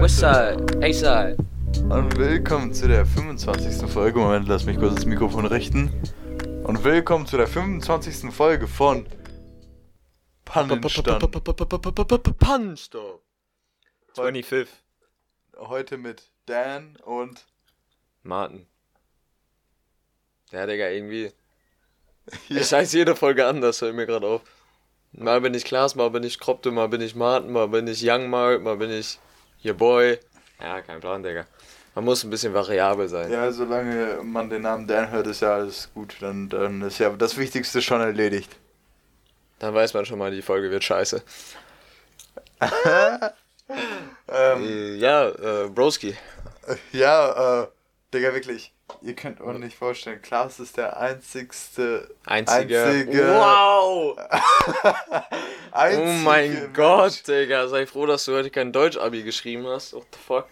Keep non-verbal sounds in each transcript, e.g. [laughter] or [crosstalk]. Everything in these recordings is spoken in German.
Westside, A-Side. Und willkommen zu der 25. Folge. Moment, lass mich kurz das Mikrofon richten. Und willkommen zu der 25. Folge von Pannenstand. Pannenstop. 25th. Heute mit Dan und Martin. Ja, Digga, irgendwie. Ich heiße jede Folge anders, fällt mir gerade auf. Mal bin ich Klaas, mal bin ich Kropte, mal bin ich Martin, mal bin ich Young Mark, mal bin ich Your Boy. Ja, kein Plan, Digga. Man muss ein bisschen variabel sein. Ja, solange man den Namen Dan hört, ist ja alles gut. Dann, dann ist ja das Wichtigste schon erledigt. Dann weiß man schon mal, die Folge wird scheiße. [laughs] Ähm, Äh, ja, äh, Broski. ja, äh, Digga, wirklich. Ihr könnt euch nicht vorstellen, Klaas ist der einzigste. Einzige. Einzige- Wow! [laughs] einzige Oh mein Mensch- Gott, Digga. Sei froh, dass du heute kein Deutsch-Abi geschrieben hast. What the fuck?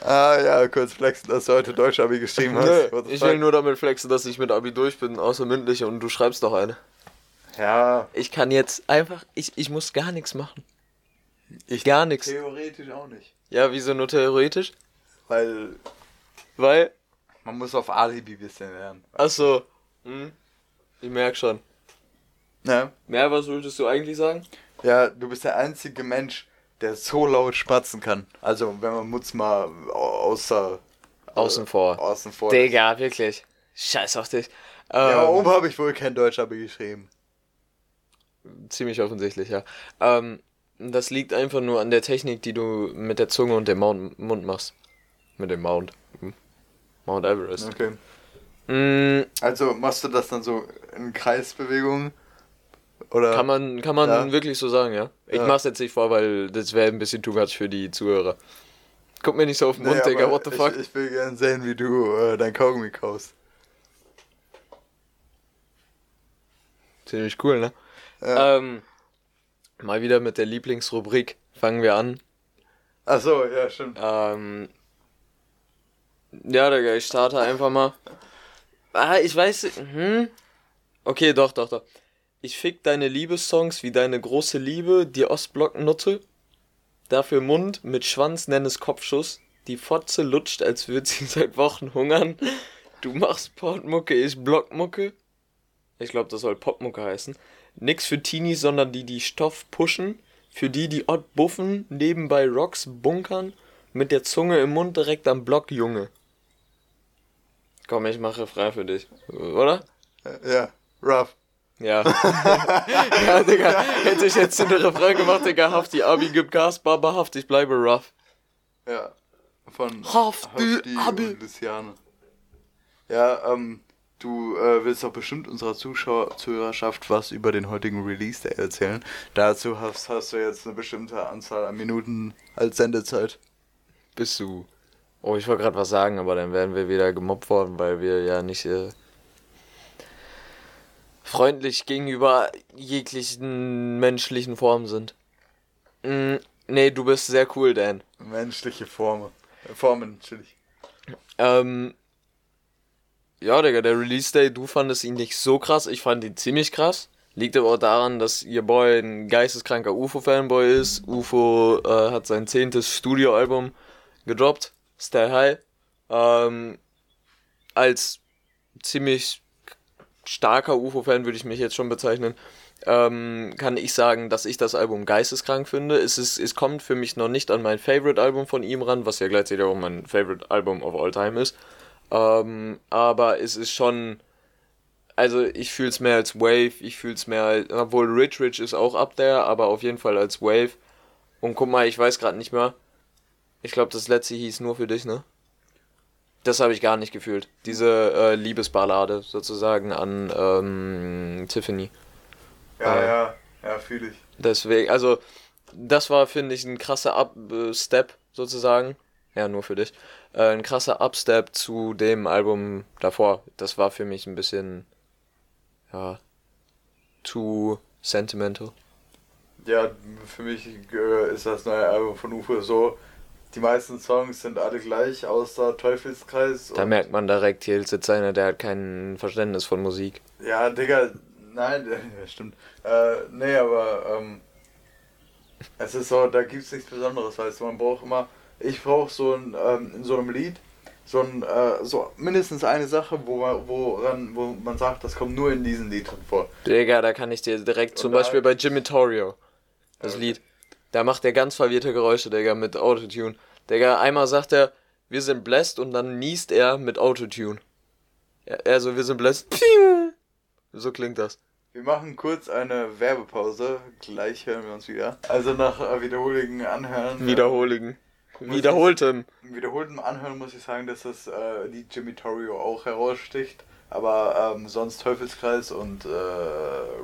Ah ja, kurz flexen, dass du heute Deutsch-Abi geschrieben hast. Nö, ich will nur damit flexen, dass ich mit Abi durch bin, außer mündliche und du schreibst noch eine. Ja, Ich kann jetzt einfach, ich, ich muss gar nichts machen. ich Gar nichts. theoretisch auch nicht. Ja, wieso nur theoretisch? Weil Weil, man muss auf Alibi bisschen lernen. achso, hm, ich merk schon. Ne? Mehr, was wolltest du eigentlich sagen? Ja, du bist der einzige Mensch, der so laut spatzen kann. Also, wenn man Mutz mal au- außer. Außen vor. Außen vor. Digga, wirklich. Scheiß auf dich. Ja, Ähm, oben habe ich wohl kein Deutsch-Abi geschrieben. Ziemlich offensichtlich, ja. Ähm, das liegt einfach nur an der Technik, die du mit der Zunge und dem Mund machst. Mit dem Mount. Hm. Mount Everest. Okay. Mm, Also, machst du das dann so in Kreisbewegungen? Oder? kann man, kann man Ja. wirklich so sagen, ja? Ich Ja. mach's jetzt nicht vor, weil das wäre ein bisschen too much für die Zuhörer. Guck mir nicht so auf den Mund, Nee, Digga, what the fuck? Ich, ich will gern sehen, wie du äh, dein Kaugummi kaust. Ziemlich cool, ne? Ja. Ähm, mal wieder mit der Lieblingsrubrik. Fangen wir an. Achso, ja, stimmt. Ähm, ja, Digga, ich starte einfach mal. Ah, ich weiß. Hm? Okay, doch, doch, doch. Ich fick deine Liebessongs wie deine große Liebe, die Ostblocknutte. Dafür Mund, mit Schwanz nenn es Kopfschuss. Die Fotze lutscht, als würde sie [laughs] seit Wochen hungern. Du machst Portmucke, ich Blockmucke. Ich glaube, das soll Popmucke heißen. Nix für Teenies, sondern die, die Stoff pushen. Für die, die Ott buffen, nebenbei Rocks bunkern. Mit der Zunge im Mund direkt am Block, Junge. Komm, ich mache frei für dich. Oder? Ja, rough. Ja. [laughs] ja, Digga. Hätte ich jetzt den Refrain gemacht, Digga, Haft die Abi gibt Gas, Baba Haft, ich bleibe rough. Ja. Von Hafti, Hafti Abi. und Luciane. Ja, ähm, du äh, willst doch bestimmt unserer Zuschauer Zuhörerschaft was über den heutigen Release Day erzählen. Dazu hast, hast du jetzt eine bestimmte Anzahl an Minuten als Sendezeit. Bist du. Oh, ich wollte gerade was sagen, aber dann wären wir wieder gemobbt worden, weil wir ja nicht äh, freundlich gegenüber jeglichen menschlichen Formen sind. Mm, nee, du bist sehr cool, Dan. Menschliche Formen. Äh, Formen, natürlich. Ähm, ja, Digga, der Release Day, du fandest ihn nicht so krass. Ich fand ihn ziemlich krass. Liegt aber auch daran, dass ihr Boy ein geisteskranker UFO-Fanboy ist. UFO äh, hat sein zehntes Studioalbum gedroppt, Stay High. Ähm, als ziemlich starker UFO-Fan würde ich mich jetzt schon bezeichnen. Ähm, kann ich sagen, dass ich das Album geisteskrank finde. Es, ist, es kommt für mich noch nicht an mein Favorite-Album von ihm ran, was ja gleichzeitig auch mein Favorite-Album of all time ist. Ähm, aber es ist schon. Also, ich fühle es mehr als Wave, ich fühle es mehr als. Obwohl Rich Rich ist auch up there, aber auf jeden Fall als Wave. Und guck mal, ich weiß gerade nicht mehr. Ich glaube, das letzte hieß nur für dich, ne? Das habe ich gar nicht gefühlt. Diese äh, Liebesballade sozusagen an ähm, Tiffany. Ja, Äh. ja, ja, fühle ich. Deswegen, also, das war, finde ich, ein krasser Up-Step sozusagen. Ja, nur für dich. Äh, ein krasser Upstep zu dem Album davor. Das war für mich ein bisschen, ja, too sentimental. Ja, für mich äh, ist das neue Album von UFO so. Die meisten Songs sind alle gleich, außer Teufelskreis. Da merkt man direkt, hier sitzt einer, der hat kein Verständnis von Musik. Ja, Digga, nein, [laughs] stimmt. Äh, nee, aber ähm, es ist so, da gibt's nichts Besonderes, weißt du, man braucht immer, ich brauche so ein, ähm, in so einem Lied, so ein, äh, so mindestens eine Sache, wo man, woran, wo man sagt, das kommt nur in diesem Lied drin vor. Digga, da kann ich dir direkt, zum Und da- Beispiel bei Jimmy Torrio, das Okay. Lied, da macht er ganz verwirrte Geräusche, Digga, mit Autotune. Digga, einmal sagt er, wir sind blessed und dann niest er mit Autotune. Ja, Also, wir sind blessed. Piu. So klingt das. Wir machen kurz eine Werbepause, gleich hören wir uns wieder. Also nach äh, wiederholten Anhören. Wiederholigen. Muss Wiederholtem. Äh, wiederholtem Anhören muss ich sagen, dass das äh, Lied Jimmy Torrio auch heraussticht. Aber ähm, sonst Teufelskreis und äh,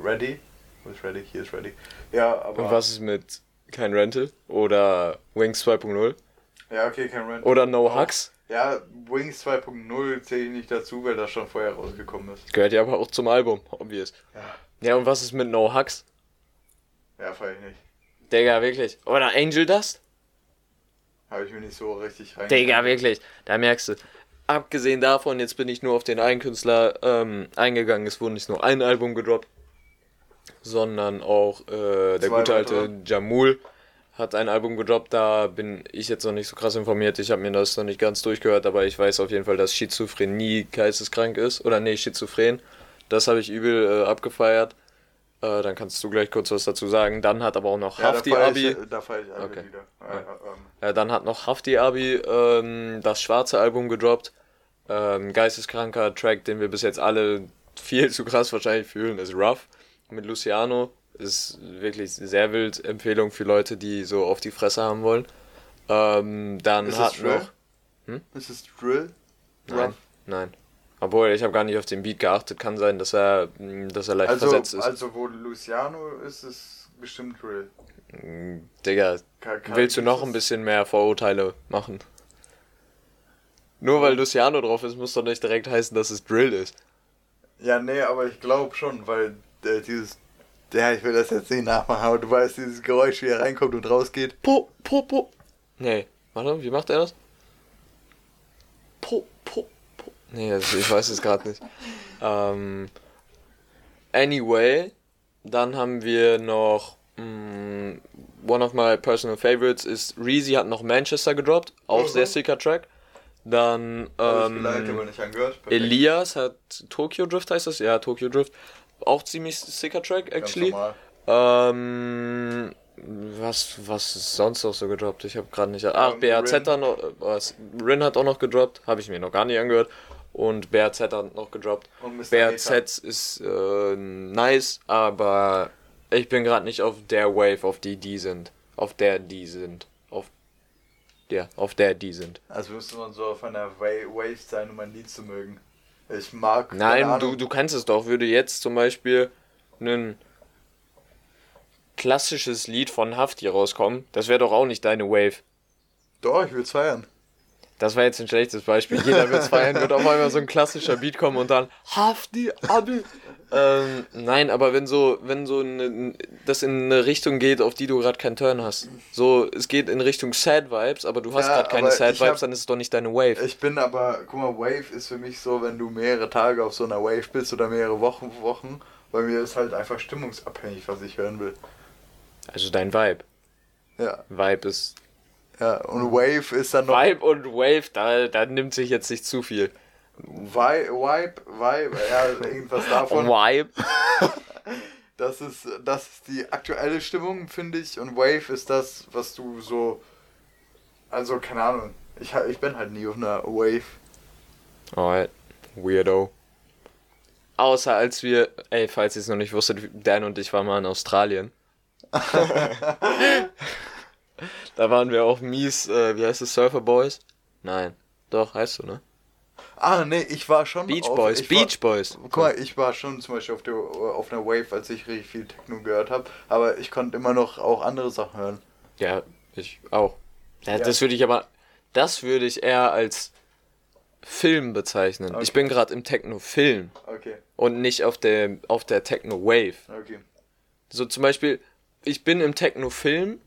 Ready. Wo ist Ready? Hier ist Ready. Ja, aber. Und was ist mit kein Rental? Oder Wings 2.0? Ja, okay, kein Rant. Oder No Hugs? Ja, Wings 2.0 zähle ich nicht dazu, weil das schon vorher rausgekommen ist. Gehört ja aber auch zum Album, obvious. Ja, Ja, und was ist mit No Hugs? ja feier ich nicht. Digga, wirklich. Oder Angel Dust? Habe ich mir nicht so richtig rein. Digga, wirklich. Da merkst du. Abgesehen davon, jetzt bin ich nur auf den einen Künstler ähm, eingegangen. Es wurde nicht nur ein Album gedroppt, sondern auch äh, der Zwei gute alte weitere. Jamul hat ein Album gedroppt. Da bin ich jetzt noch nicht so krass informiert. Ich habe mir das noch nicht ganz durchgehört, aber ich weiß auf jeden Fall, dass Schizophrenie geisteskrank ist. Oder nee, Schizophren. Das habe ich übel äh, abgefeiert. Äh, dann kannst du gleich kurz was dazu sagen. Dann hat aber auch noch Ja, Hafti Abi. ich, da feier ich alle Okay. wieder. Ja. Äh, ähm, Ja, dann hat noch Hafti Abi ähm, das schwarze Album gedroppt. Ähm, geisteskranker Track, den wir bis jetzt alle viel zu krass wahrscheinlich fühlen, ist Rough mit Luciano. Ist wirklich sehr wild. Empfehlung für Leute, die so auf die Fresse haben wollen. Ähm, dann Ist es Drill? noch. Hm? Ist es Drill? Nein, Rough? nein. Obwohl, ich habe gar nicht auf den Beat geachtet. Kann sein, dass er, mh, dass er leicht Also, versetzt ist. also, wo Luciano ist, ist bestimmt Drill. Mm, Digga, willst du noch ein bisschen mehr Vorurteile machen? Nur weil Luciano drauf ist, muss doch nicht direkt heißen, dass es Drill ist. Ja, nee, aber ich glaube schon, weil äh, dieses. Ja, ich will das jetzt nicht nachmachen, aber du weißt, dieses Geräusch, wie er reinkommt und rausgeht. Po, po, po. Nee, warte, wie macht er das? Po, po, po. Nee, das, ich weiß es gerade nicht. Ähm, anyway, dann haben wir noch. mh, one of my personal favorites ist Reezy hat noch Manchester gedroppt. Auch Mhm. sehr sicker Track. Dann. Ähm. Elias hat Tokyo Drift heißt das? Ja, Tokyo Drift. Auch ziemlich sicker Track, actually. Ähm, was, was ist sonst noch so gedroppt? Ich habe gerade nicht. Ach, Ähm, BRZ Rin. hat noch. Was, Rin hat auch noch gedroppt. Habe ich mir noch gar nicht angehört. Und BRZ hat noch gedroppt. Und Mr. BRZ ist äh, nice, aber ich bin gerade nicht auf der Wave, auf die die sind. Auf der die sind. Auf der, auf der die sind. Also müsste man so auf einer Wa- Wave sein, um ein Lied zu mögen. Ich mag. Nein, du, du kannst es doch. Würde jetzt zum Beispiel ein klassisches Lied von Hafti rauskommen, das wäre doch auch nicht deine Wave. Doch, ich will's feiern. Das war jetzt ein schlechtes Beispiel. Jeder wird's feiern, wird auf einmal so ein klassischer Beat kommen und dann Hafti Abi. Ähm, nein, aber wenn so, wenn so eine, das in eine Richtung geht, auf die du gerade keinen Turn hast. So, es geht in Richtung Sad Vibes, aber du hast Ja, gerade keine Sad ich hab- Vibes, dann ist es doch nicht deine Wave. Ich bin aber, guck mal, Wave ist für mich so, wenn du mehrere Tage auf so einer Wave bist oder mehrere Wochen, Wochen, bei mir ist halt einfach stimmungsabhängig, was ich hören will. Also dein Vibe. Ja, Vibe ist. Ja, und Wave ist dann noch. Vibe und Wave, da, da nimmt sich jetzt nicht zu viel. Vi- Vibe, Vibe, ja, irgendwas davon. Vibe. [laughs] Das ist, das ist die aktuelle Stimmung, finde ich. Und Wave ist das, was du so. Also, keine Ahnung. Ich, ich bin halt nie auf einer Wave. Alright. Weirdo. Außer als wir, ey, falls ihr es noch nicht wusstet, Dan und ich waren mal in Australien. [laughs] [laughs] da waren wir auch mies, äh, wie heißt es, Surfer Boys? Nein. Doch, heißt du, ne? Ah, nee, ich war schon. Beach auf, Boys, ich war, Beach Boys. Guck mal, ich war schon zum Beispiel auf, der, auf einer Wave, als ich richtig viel Techno gehört habe. Aber ich konnte immer noch auch andere Sachen hören. Ja, ich auch. Ja, Ja. Das würde ich aber, das würde ich eher als Film bezeichnen. Ich Okay. bin gerade im Techno-Film Okay, und nicht auf der, auf der Techno-Wave. okay. So zum Beispiel, ich bin im Techno-Film,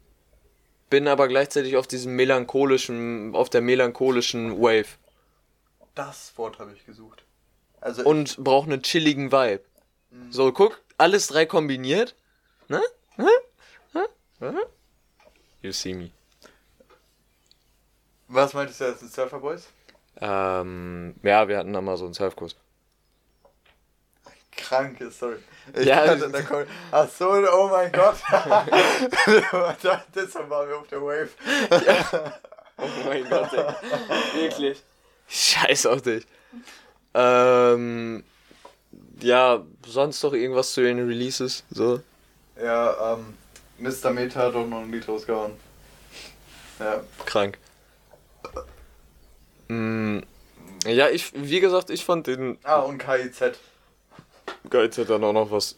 bin aber gleichzeitig auf diesem melancholischen, auf der melancholischen Wave Das Wort habe ich gesucht. Also, und brauche einen chilligen Vibe. So, guck, alles drei kombiniert. Ne? Ne? Ne? Ne? You see me. Was meintest du jetzt mit Surfer Boys? Ähm, ja, wir hatten da mal so einen Surfkurs. Kranke Story. Ich Ja, kannte, das- da kommt, ach so, oh mein Gott. Deshalb waren wir auf der Wave. Oh mein Gott, ey. Wirklich. Scheiß auf dich. Ähm, ja, sonst noch irgendwas zu den Releases? So? Ja, ähm, Mr. Meta hat doch noch ein Lied rausgehauen. Ja, Krank. Mm, ja, ich, wie gesagt, ich fand den ah, und KIZ. Geiz hat dann auch noch was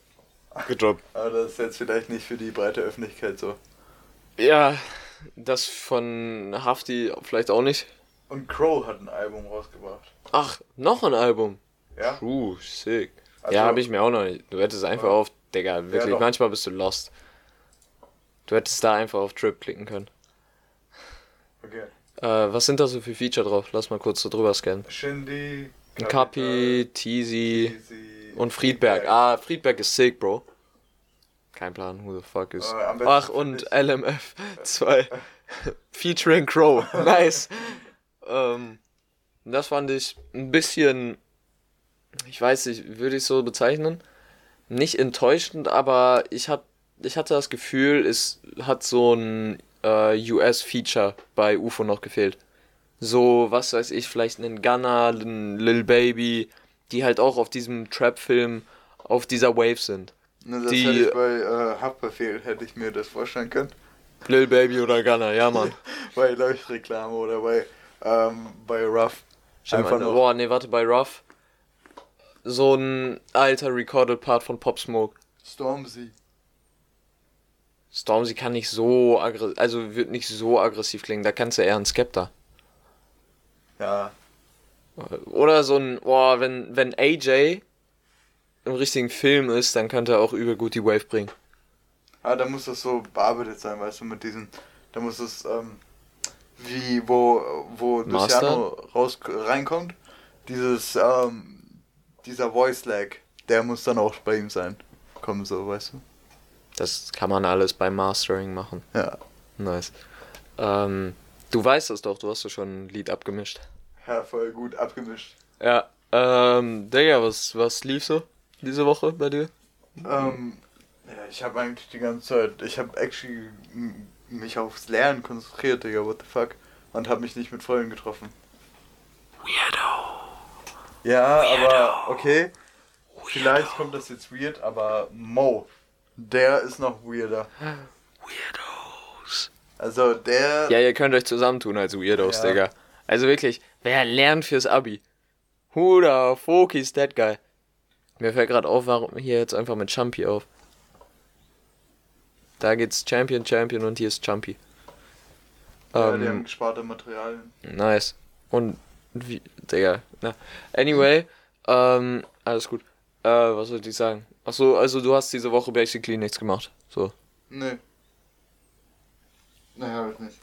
gedroppt. Aber das ist jetzt vielleicht nicht für die breite Öffentlichkeit so. Ja, das von Hafti vielleicht auch nicht. Und Crow hat ein Album rausgebracht. Ach, noch ein Album. Ja? Puh, sick. Also- ja, habe ich mir auch noch nicht. Du hättest einfach Ja. auf, Digga, wirklich, doch. manchmal bist du lost. Du hättest da einfach auf Trip klicken können. Okay. Äh, was sind da so für Feature drauf? Lass mal kurz so drüber scannen. Shindy, Kapi, Teasy Easy und Friedberg. Ah, Friedberg ist sick, Bro. Kein Plan, who the fuck ist. Am besten Ach, und LMF 2. [laughs] Featuring Crow. [laughs] Nice. ähm, das fand ich ein bisschen, ich weiß nicht, würde ich so bezeichnen. Nicht enttäuschend, aber ich, hab, ich hatte das Gefühl, es hat so ein äh, US-Feature bei UFO noch gefehlt. So, was weiß ich, vielleicht einen Gunner, einen Lil Baby, die halt auch auf diesem Trap-Film auf dieser Wave sind. Ne, das die- hätte ich bei äh, Haftbefehl, hätte ich mir das vorstellen können. Lil Baby oder Gunner, ja, Mann. [laughs] Bei Leuchtreklame oder bei, ähm, bei Ruff. Stimmt, Einfach nur. Boah, nee, warte, bei Ruff. So ein alter Recorded Part von Pop Smoke. Stormzy. Stormzy kann nicht so aggressiv, also wird nicht so aggressiv klingen, da kannst du eher einen Skepta. Ja. Oder so ein, boah, wenn, wenn AJ im richtigen Film ist, dann könnte er auch übel gut die Wave bringen. Ah, da muss das so bearbeitet sein, weißt du, mit diesen. Da muss es, ähm, wie, wo, wo Master? Luciano raus, reinkommt, dieses, ähm, dieser Voice Lag, der muss dann auch bei ihm sein. Kommen so, weißt du? Das kann man alles beim Mastering machen. Ja. Nice. Ähm, du weißt es doch, du hast doch schon ein Lied abgemischt. [laughs] Ja, voll gut abgemischt. Ja, ähm, Digga, was, was lief so diese Woche bei dir? Ähm, ja, ich habe eigentlich die ganze Zeit, ich habe actually mich aufs Lernen konzentriert, Digga, what the fuck. Und habe mich nicht mit Freunden getroffen. Weirdo. Ja, aber okay. Vielleicht kommt das jetzt weird, aber Mo, der ist noch weirder. Weirdos. Also der. Ja, ihr könnt euch zusammentun als Weirdos, Ja. Digga. Also wirklich, wer lernt fürs Abi? Who the fuck is that guy? Mir fällt gerade auf, warum hier jetzt einfach mit Chumpy auf. Da geht's Champion, Champion und hier ist Chumpy. ja, die Ähm, haben gesparte Materialien. Nice. Und wie, Digga, na. Anyway, ähm, alles gut. Äh, was soll ich sagen? Achso, also du hast diese Woche basically nichts gemacht. So. Nee. Nee, hab ich nicht.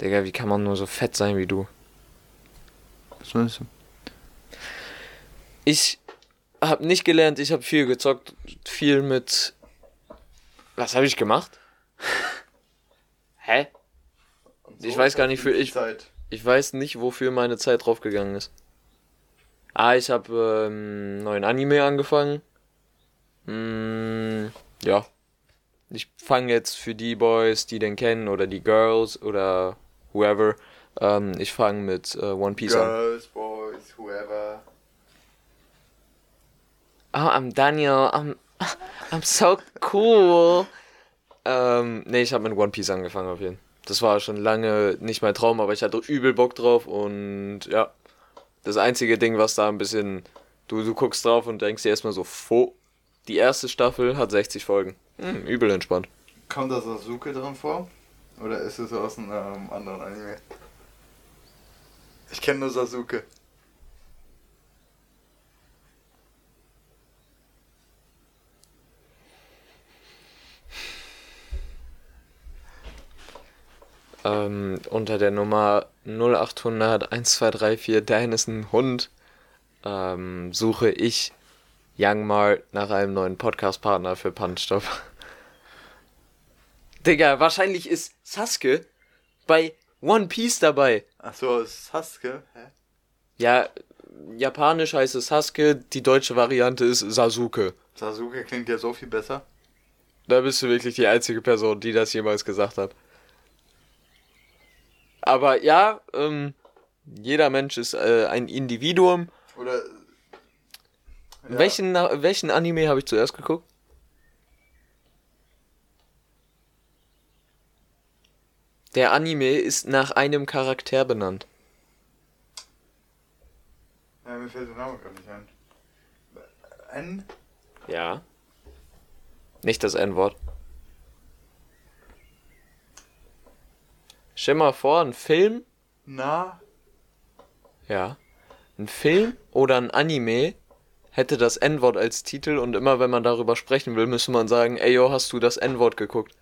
Digga, wie kann man nur so fett sein wie du? Was meinst du? Ich hab nicht gelernt, ich hab viel gezockt, viel mit. Was habe ich gemacht? [laughs] Hä? Und Ich weiß gar nicht, für- ich- Zeit. Ich weiß nicht, wofür meine Zeit draufgegangen ist. Ah, ich habe ähm, neuen Anime angefangen. Mm, ja. Ich fange jetzt für die Boys, die den kennen, oder die Girls, oder whoever. Ähm, ich fange mit äh, One Piece an. Girls, Boys, whoever. Oh, I'm Daniel. I'm, I'm so cool. Ähm, nee, ich habe mit One Piece angefangen auf jeden Fall. Das war schon lange nicht mein Traum, aber ich hatte übel Bock drauf und ja. Das einzige Ding, was da ein bisschen. Du, du guckst drauf und denkst dir erstmal so, fo. Die erste Staffel hat 60 Folgen. Hm, übel entspannt. Kommt da Sasuke drin vor? Oder ist es aus einem ähm, anderen Anime? Ich kenne nur Sasuke. Ähm, unter der Nummer 0800 1234 Dan ist ein Hund ähm, suche ich Young Mart nach einem neuen Podcast-Partner für Punchstop. Digga, wahrscheinlich ist Sasuke bei One Piece dabei. Achso, Sasuke? Hä? Ja, japanisch heißt es Sasuke, die deutsche Variante ist Sasuke. Sasuke klingt ja so viel besser. Da bist du wirklich die einzige Person, die das jemals gesagt hat. Aber ja, ähm, jeder Mensch ist äh, ein Individuum. Oder. Ja. Welchen, welchen Anime habe ich zuerst geguckt? Der Anime ist nach einem Charakter benannt. Ja, mir fällt der Name gar nicht ein. N? Ja. Nicht das N-Wort. Stell mal vor, ein Film, Na? ja, ein Film oder ein Anime hätte das N-Wort als Titel und immer wenn man darüber sprechen will, müsste man sagen, ey yo, hast du das N-Wort geguckt?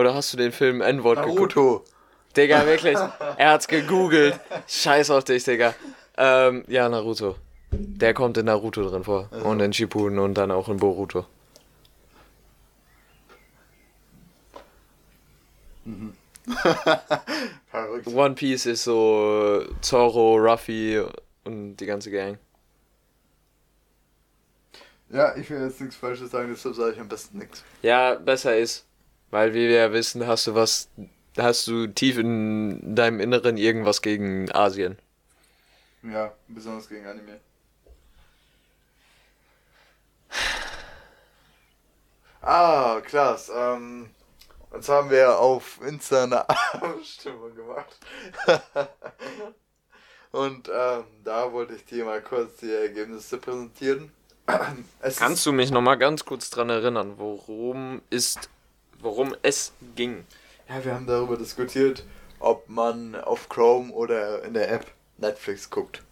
Oder hast du den Film N-Wort geguckt? Naruto. Digga, wirklich. Er hat's gegoogelt. Scheiß auf dich, Digga. Ähm, ja, Naruto. Der kommt in Naruto drin vor. Und in Shippuden und dann auch in Boruto. [laughs] Verrückt. One Piece ist so äh, Zoro, Ruffy und die ganze Gang. Ja, ich will jetzt nichts Falsches sagen, deshalb sage ich am besten nichts. Ja, besser ist. Weil wie wir ja wissen, hast du was, hast du tief in deinem Inneren irgendwas gegen Asien. Ja, besonders gegen Anime. Ah, klasse. Ähm, jetzt haben wir auf Insta eine [laughs] Abstimmung gemacht. Und ähm, da wollte ich dir mal kurz die Ergebnisse präsentieren. [clears throat] Es Kannst du mich nochmal ganz kurz dran erinnern, worum ist, worum es ging? Ja, wir haben darüber diskutiert, ob man auf Chrome oder in der App Netflix guckt.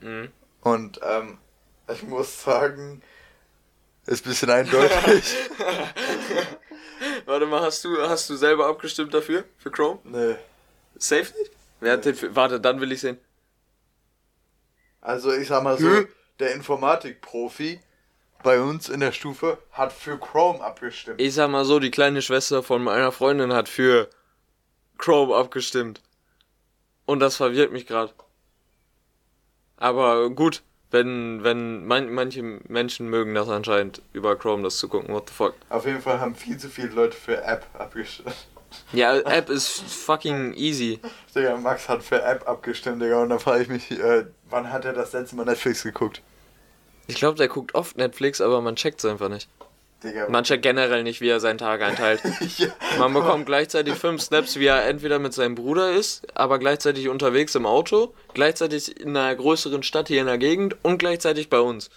Mhm. Und ähm, ich muss sagen, ist ein bisschen eindeutig. [laughs] Warte mal, hast du, hast du selber abgestimmt dafür? Für Chrome? nee. Safe nicht? Wer hat den für, warte, dann will ich sehen. Also ich sag mal so, Hm? der Informatikprofi bei uns in der Stufe hat für Chrome abgestimmt. Ich sag mal so, die kleine Schwester von meiner Freundin hat für Chrome abgestimmt. Und das verwirrt mich gerade. Aber gut, wenn, wenn man, manche Menschen mögen das anscheinend, über Chrome das zu gucken, what the fuck. Auf jeden Fall haben viel zu viele Leute für App abgestimmt. Ja, App ist fucking easy. Digga, Max hat für App abgestimmt, Digga, und da frage ich mich, äh, wann hat er das letzte Mal Netflix geguckt? Ich glaube, der guckt oft Netflix, aber man checkt's einfach nicht. Digga. Man checkt generell nicht, wie er seinen Tag einteilt. [laughs] ja. Man bekommt gleichzeitig fünf Snaps, wie er entweder mit seinem Bruder ist, aber gleichzeitig unterwegs im Auto, gleichzeitig in einer größeren Stadt hier in der Gegend und gleichzeitig bei uns.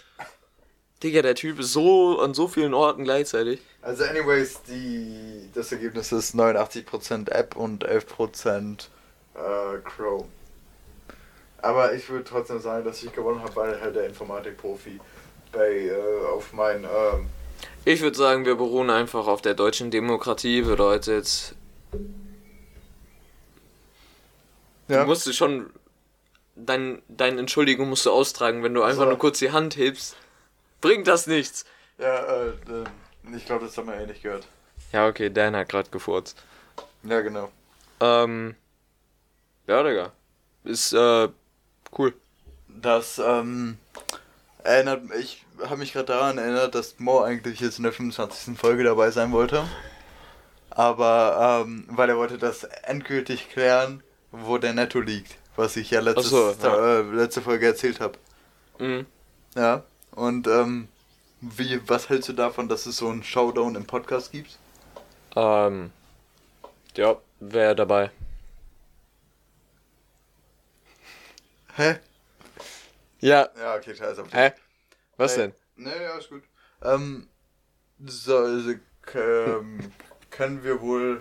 Digga, der Typ ist so an so vielen Orten gleichzeitig. Also anyways, die, das Ergebnis ist 89% App und 11% äh, Chrome. Aber ich würde trotzdem sagen, dass ich gewonnen habe, weil halt der Informatikprofi bei äh, auf mein ähm, Ich würde sagen, wir beruhen einfach auf der deutschen Demokratie, bedeutet, ja, du musst schon, dein, dein Entschuldigung musst du austragen, wenn du einfach So. nur kurz die Hand hebst. Bringt das nichts. ja äh, äh, ich glaube, das haben wir eh nicht gehört. Ja, okay, Dan hat gerade gefurzt. Ja, genau. Ähm, ja, Digga. Ist, äh, cool. Das ähm, erinnert ich habe mich gerade daran erinnert, dass Mo eigentlich jetzt in der 25. Folge dabei sein wollte. Aber ähm, weil er wollte das endgültig klären, wo der Netto liegt, was ich ja letztes, so, ja. Äh, letzte Folge erzählt habe. Mhm. Ja. Und ähm, wie was hältst du davon, dass es so einen Showdown im Podcast gibt? Ähm, ja, wer dabei? Hä? Ja, Ja, okay, scheiße. hä? Was Ey, denn? Nee, ja, ist gut. Ähm, so, also, ähm, [laughs] können wir wohl.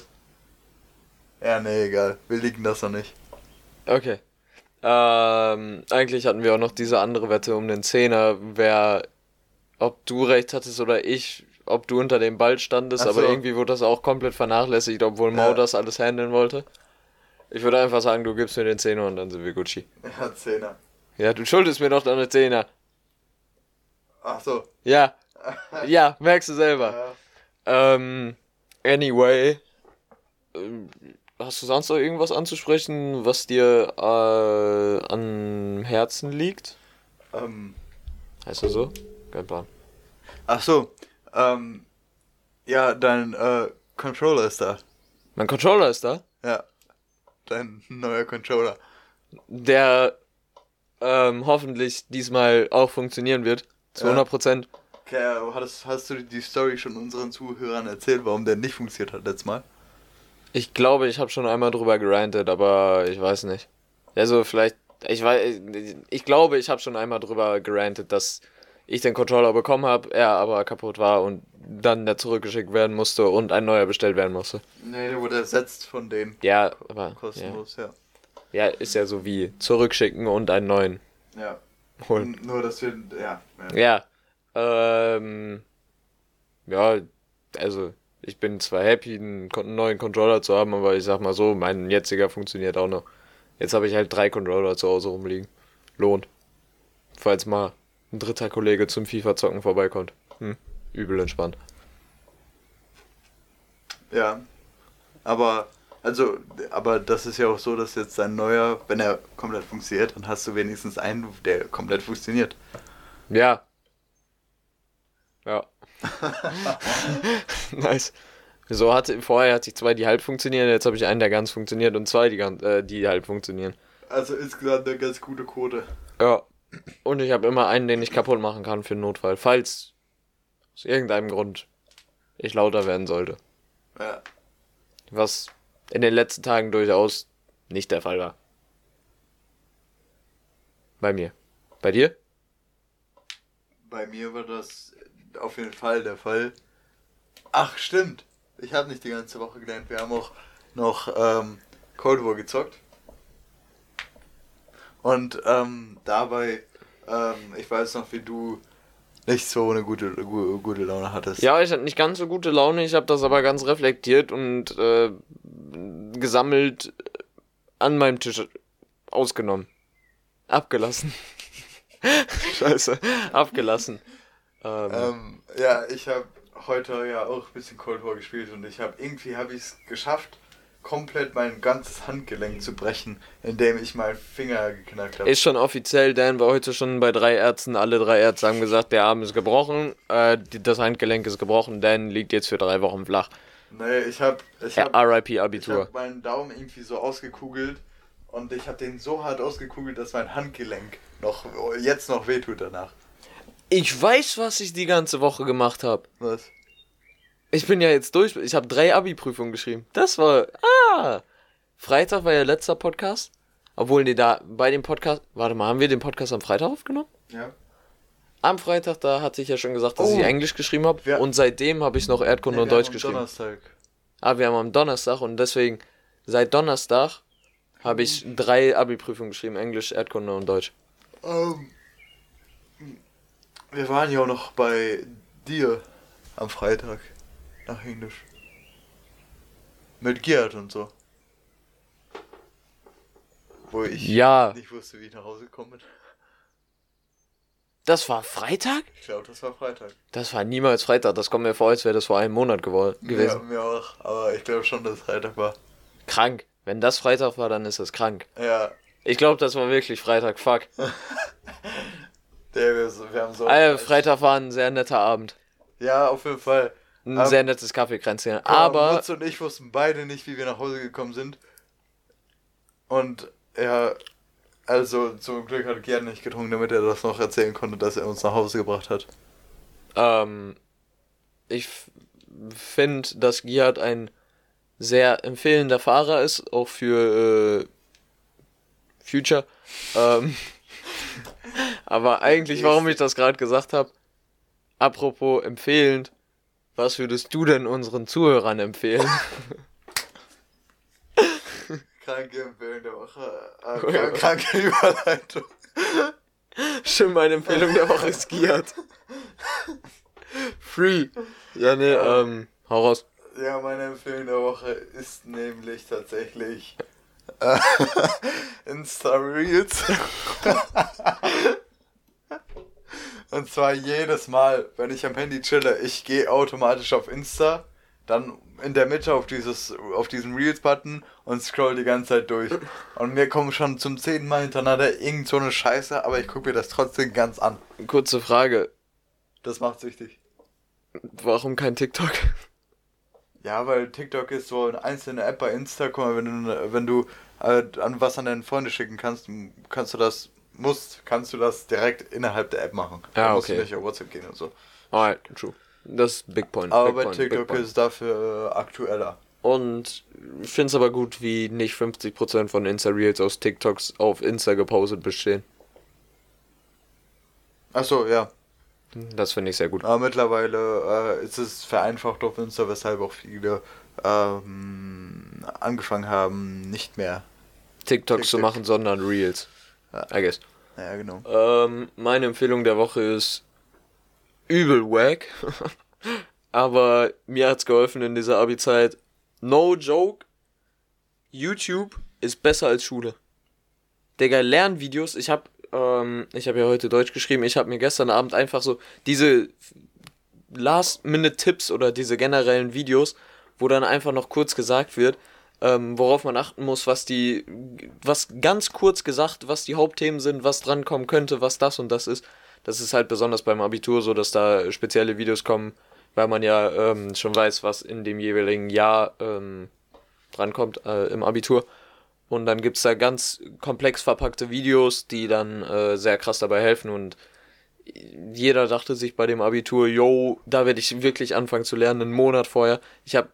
Ja, nee, egal. Wir liegen das noch nicht. Okay. Ähm, eigentlich hatten wir auch noch diese andere Wette um den Zehner, wer, ob du recht hattest oder ich, ob du unter dem Ball standest, so. aber irgendwie wurde das auch komplett vernachlässigt, obwohl Mau Ja. das alles handeln wollte. Ich würde einfach sagen, du gibst mir den Zehner und dann sind wir Gucci. Ja, Zehner. Ja, du schuldest mir doch deine Zehner. Ach so. Ja, [laughs] ja, merkst du selber. Ja. Ähm, anyway, ähm, hast du sonst noch irgendwas anzusprechen, was dir äh, am Herzen liegt? Ähm, Heißt du so? Kein Plan. ach so, ähm, ja, dein äh, Controller ist da. Mein Controller ist da. Ja, dein neuer Controller. Der ähm, hoffentlich diesmal auch funktionieren wird. Zu Ja. 100 Prozent. Okay, hast, hast du die Story schon unseren Zuhörern erzählt, warum der nicht funktioniert hat letztes Mal? Ich glaube, ich habe schon einmal drüber gerantet, aber ich weiß nicht. Also vielleicht, ich weiß, ich glaube, ich habe schon einmal drüber gerantet, dass ich den Controller bekommen habe, er aber kaputt war und dann der zurückgeschickt werden musste und ein neuer bestellt werden musste. Nee, der wurde ersetzt von denen. Ja, aber ja, Kostenlos, ja. ja ist ja so wie zurückschicken und einen neuen Ja. holen. N- Nur, dass wir, ja. ja. Ja, ähm, ja, also ich bin zwar happy, einen neuen Controller zu haben, aber ich sag mal so, mein jetziger funktioniert auch noch. Jetzt habe ich halt drei Controller zu Hause rumliegen. Lohnt. Falls mal ein dritter Kollege zum FIFA-Zocken vorbeikommt. Hm, übel entspannt. Ja. Aber, also, aber das ist ja auch so, dass jetzt dein neuer, wenn er komplett funktioniert, dann hast du wenigstens einen, der komplett funktioniert. Ja. Ja. [laughs] [laughs] nice. So hatte, vorher hatte ich zwei, die halb funktionieren, jetzt habe ich einen, der ganz funktioniert und zwei, die, ganz, äh, die halb funktionieren. Also insgesamt eine ganz gute Quote. Ja. Und ich habe immer einen, den ich kaputt machen kann für den Notfall, falls aus irgendeinem Grund ich lauter werden sollte. Ja. Was in den letzten Tagen durchaus nicht der Fall war. Bei mir. Bei dir? Bei mir war das auf jeden Fall der Fall. Ach, stimmt. Ich habe nicht die ganze Woche gelernt. Wir haben auch noch ähm, Cold War gezockt. Und ähm, dabei, ähm, ich weiß noch, wie du nicht so eine gute, gu gute Laune hattest. Ja, ich hatte nicht ganz so gute Laune, ich habe das aber ganz reflektiert und äh, gesammelt an meinem Tisch ausgenommen. Abgelassen. [laughs] Scheiße, abgelassen. Ähm, Ähm, ja, ich habe heute ja auch ein bisschen Cold War gespielt und ich habe irgendwie habe ich es geschafft, komplett mein ganzes Handgelenk zu brechen, indem ich meinen Finger geknackt habe. Ist schon offiziell, Dan war heute schon bei drei Ärzten. Alle drei Ärzte haben gesagt, der Arm ist gebrochen, äh, das Handgelenk ist gebrochen. Dan liegt jetzt für drei Wochen flach. Nee, ich habe ich hab, RIP ich Abitur. hab meinen Daumen irgendwie so ausgekugelt und ich habe den so hart ausgekugelt, dass mein Handgelenk noch jetzt noch wehtut danach. Ich weiß, was ich die ganze Woche gemacht habe. Was? Ich bin ja jetzt durch. Ich habe drei Abi-Prüfungen geschrieben. Das war. Ah! Freitag war ja letzter Podcast. Obwohl, nee, da bei dem Podcast. Warte mal, haben wir den Podcast am Freitag aufgenommen? Ja. Am Freitag, da hatte ich ja schon gesagt, dass Oh. ich Englisch geschrieben habe. Und seitdem habe ich noch Erdkunde und wir haben Deutsch am geschrieben. Donnerstag. Ah, wir haben am Donnerstag und deswegen, seit Donnerstag habe ich drei Abi-Prüfungen geschrieben: Englisch, Erdkunde und Deutsch. Ähm, wir waren ja auch noch bei dir am Freitag nach Englisch. Mit Gerd und so. Wo ich Ja, nicht wusste, wie ich nach Hause gekommen bin. das war Freitag? Ich glaube, das war Freitag. Das war niemals Freitag. Das kommt mir vor, als wäre das vor einem Monat geworden, Ja, gewesen. mir auch. Aber ich glaube schon, dass es Freitag war. Krank. Wenn das Freitag war, dann ist das krank. Ja, Ich glaube, das war wirklich Freitag. Fuck. [laughs] der, wir, wir haben so. Äh, Freitag war ein sehr netter Abend. Ja, auf jeden Fall. Ein Ähm, sehr nettes Kaffeekränzchen. Aber Mutz und ich wussten beide nicht, wie wir nach Hause gekommen sind. Und ja, also zum Glück hat Gerd nicht getrunken, damit er das noch erzählen konnte, dass er uns nach Hause gebracht hat. ähm, ich finde, dass Giat ein sehr empfehlender Fahrer ist, auch für äh, Future. Ähm, [laughs] aber eigentlich, warum ich das gerade gesagt habe, apropos empfehlend, was würdest du denn unseren Zuhörern empfehlen? [laughs] Kranke Empfehlung der Woche. Äh, krank, kranke Überleitung. Stimmt, meine Empfehlung der Woche ist Giat. Free. Ja, nee, ähm, hau raus. Ja, meine Empfehlung der Woche ist nämlich tatsächlich äh, [laughs] Insta Reels. [laughs] Und zwar jedes Mal, wenn ich am Handy chille, ich gehe automatisch auf Insta, dann in der Mitte auf dieses auf diesen Reels-Button und scroll die ganze Zeit durch. Und mir kommen schon zum zehnten Mal hintereinander irgend so eine Scheiße, aber ich gucke mir das trotzdem ganz an. Kurze Frage. Das macht süchtig. Warum kein TikTok? Ja, weil TikTok ist so eine einzelne App bei Insta. Guck mal, wenn du, wenn du äh, an was an deine Freunde schicken kannst, kannst du das, musst, kannst du das direkt innerhalb der App machen. Ja, musst okay. du nicht auf WhatsApp gehen und so. Alright, true. Das ist Big Point. Aber Big bei point, TikTok ist dafür äh, aktueller. Und ich finde es aber gut, wie nicht 50% von Insta-Reels aus TikToks auf Insta gepostet bestehen. Achso, ja. Das finde ich sehr gut. Aber mittlerweile äh, ist es vereinfacht auf Insta, weshalb auch viele ähm, angefangen haben, nicht mehr. TikToks zu TikTok. machen, sondern Reels. I guess. Ja, genau. Ähm, meine Empfehlung der Woche ist übel wack. [laughs] Aber mir hat's geholfen in dieser Abi-Zeit. No joke. YouTube ist besser als Schule. Digga, Lernvideos. Ich hab, ähm, ich habe ja heute Deutsch geschrieben. Ich habe mir gestern Abend einfach so diese Last-Minute-Tipps oder diese generellen Videos, wo dann einfach noch kurz gesagt wird, ähm, worauf man achten muss, was die, was ganz kurz gesagt, was die Hauptthemen sind, was drankommen könnte, was das und das ist. Das ist halt besonders beim Abitur so, dass da spezielle Videos kommen, weil man ja ähm, schon weiß, was in dem jeweiligen Jahr ähm, drankommt äh, im Abitur. Und dann gibt's da ganz komplex verpackte Videos, die dann äh, sehr krass dabei helfen und jeder dachte sich bei dem Abitur, yo, da werde ich wirklich anfangen zu lernen, einen Monat vorher. Ich habe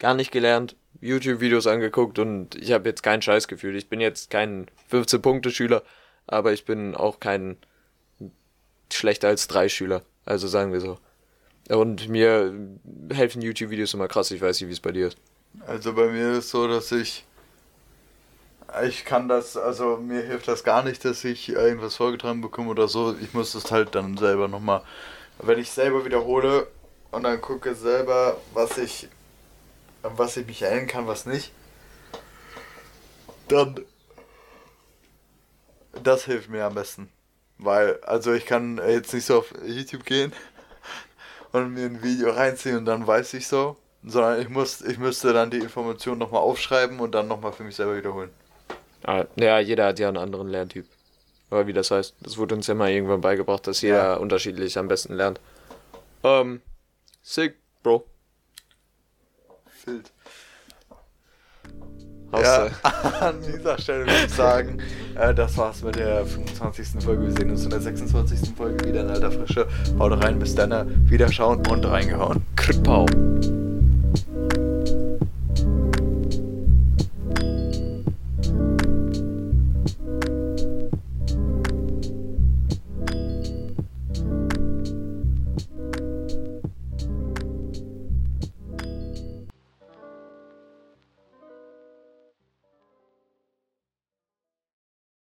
gar nicht gelernt, YouTube-Videos angeguckt und ich habe jetzt kein Scheißgefühl. Ich bin jetzt kein 15-Punkte-Schüler, aber ich bin auch kein schlechter als drei Schüler. Also sagen wir so. Und mir helfen YouTube-Videos immer krass. Ich weiß nicht, wie es bei dir ist. Also bei mir ist es so, dass ich. Ich kann das, also mir hilft das gar nicht, dass ich irgendwas vorgetragen bekomme oder so. Ich muss das halt dann selber nochmal. Wenn ich selber wiederhole und dann gucke selber, was ich. An was ich mich erinnern kann, was nicht. Dann. Das hilft mir am besten. Weil, also ich kann jetzt nicht so auf YouTube gehen [laughs] und mir ein Video reinziehen und dann weiß ich so, sondern ich muss, ich müsste dann die Information nochmal aufschreiben und dann nochmal für mich selber wiederholen. Ah, ja, jeder hat ja einen anderen Lerntyp. Oder wie das heißt. Das wurde uns ja mal irgendwann beigebracht, dass jeder Ja. unterschiedlich am besten lernt. Ähm, sick, Bro. Hast Ja, [laughs] an dieser Stelle würde ich sagen, äh, das war's mit der 25. Folge. Wir sehen uns in der 26. Folge wieder in alter Frische. Haut rein, bis dann, wieder schauen und reingehauen. Krpau.